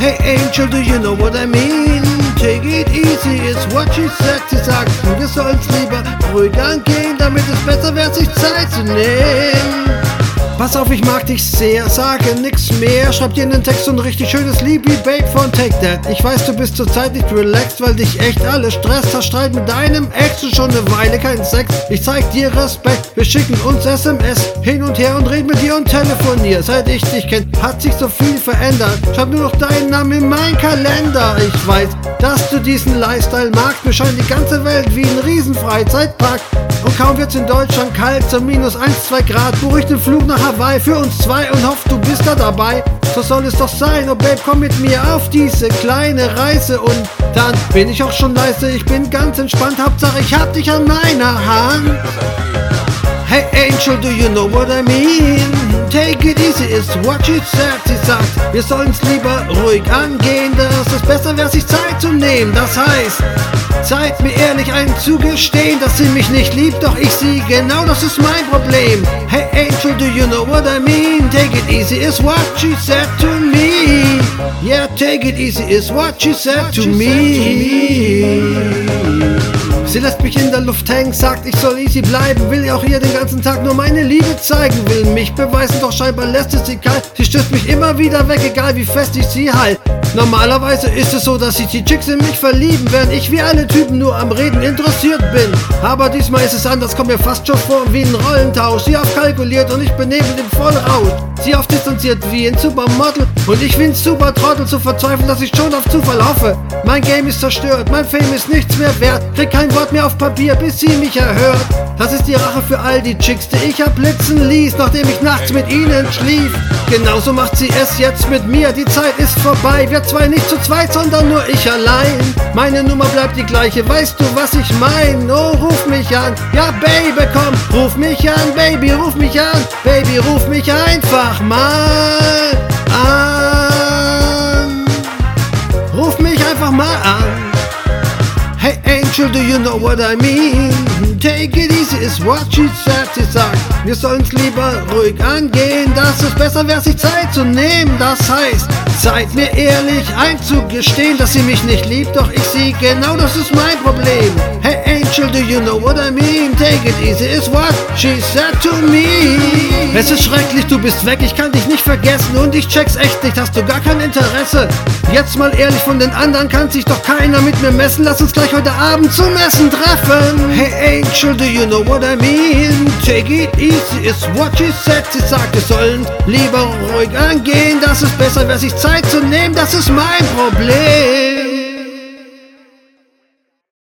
Hey Angel, do you know what I mean? Take it easy, it's what she said. Sie sagt, wir sollen's lieber ruhig angehen, damit es besser wird, sich Zeit zu nehmen. Pass auf, ich mag dich sehr, sage nix mehr. Schreib dir einen Text und richtig schönes Lied wie Babe von Take That. Ich weiß, du bist zurzeit nicht relaxed, weil dich echt alles stresst. Hast Streit mit deinem Ex und schon eine Weile kein Sex. Ich zeig dir Respekt, wir schicken uns SMS hin und her und reden mit dir und telefonieren. Seit ich dich kenn, hat sich so viel verändert. Schreib nur noch deinen Namen in mein Kalender. Ich weiß, dass du diesen Lifestyle magst. Mir scheint die ganze Welt wie ein Riesenfreizeitpark. Und kaum wird's in Deutschland kalt, so minus 1, 2 Grad, buch ich den Flug nach Hawaii für uns zwei und hoff, du bist da dabei. So soll es doch sein, oh Babe, komm mit mir auf diese kleine Reise und dann bin ich auch schon leise, ich bin ganz entspannt, Hauptsache ich hab dich an meiner Hand. Hey Angel, do you know what I mean? Take it easy is what she said. Sie sagt, wir sollen's lieber ruhig angehen, dass es besser wäre, sich Zeit zu nehmen. Das heißt, Zeit mir ehrlich einzugestehen, dass sie mich nicht liebt, doch ich sie, genau das ist mein Problem. Hey Angel, do you know what I mean? Take it easy is what she said to me. Yeah, take it easy is what she said to me. Sie lässt mich in der Luft hängen, sagt, ich soll easy bleiben, will auch ihr den ganzen Tag nur meine Liebe zeigen, will mich beweisen, doch scheinbar lässt es sie kalt. Sie stößt mich immer wieder weg, egal wie fest ich sie halt. Normalerweise ist es so, dass sich die Chicks in mich verlieben, während ich wie alle Typen nur am Reden interessiert bin. Aber diesmal ist es anders, kommt mir fast schon vor wie ein Rollentausch. Sie aufkalkuliert und ich benebelt im Vollrausch. Sie auf distanziert wie ein Supermodel und ich wie ein Supertrottel zu verzweifeln, dass ich schon auf Zufall hoffe. Mein Game ist zerstört, mein Fame ist nichts mehr wert, krieg kein Wort mehr auf Papier, bis sie mich erhört. Das ist die Rache für all die Chicks, die ich abblitzen ließ, nachdem ich nachts mit ihnen schlief. Genauso macht sie es jetzt mit mir, die Zeit ist vorbei, wir zwei nicht zu zweit, sondern nur ich allein. Meine Nummer bleibt die gleiche, weißt du, was ich mein? Oh, ruf mich an, ja Baby, komm, ruf mich an, Baby, ruf mich an, Baby, ruf mich einfach mal an. Ruf mich einfach mal an. Angel, do you know what I mean? Take it easy is what she said. Sie sagt, wir sollen's lieber ruhig angehen, dass es besser wäre, sich Zeit zu nehmen. Das heißt, seid mir ehrlich einzugestehen, dass sie mich nicht liebt, doch ich sie, genau das ist mein Problem. Hey Angel, do you know what I mean? Take it easy is what she said to me. Es ist schrecklich, du bist weg, ich kann dich nicht vergessen und ich check's echt nicht, hast du gar kein Interesse. Jetzt mal ehrlich, von den anderen kann sich doch keiner mit mir messen, lass uns gleich heute Abend zum Essen treffen. Hey Angel, do you know what I mean? Take it easy is what she said. Sie sagt, wir sollen lieber ruhig angehen, dass es besser wäre, sich Zeit zu nehmen, das ist mein Problem.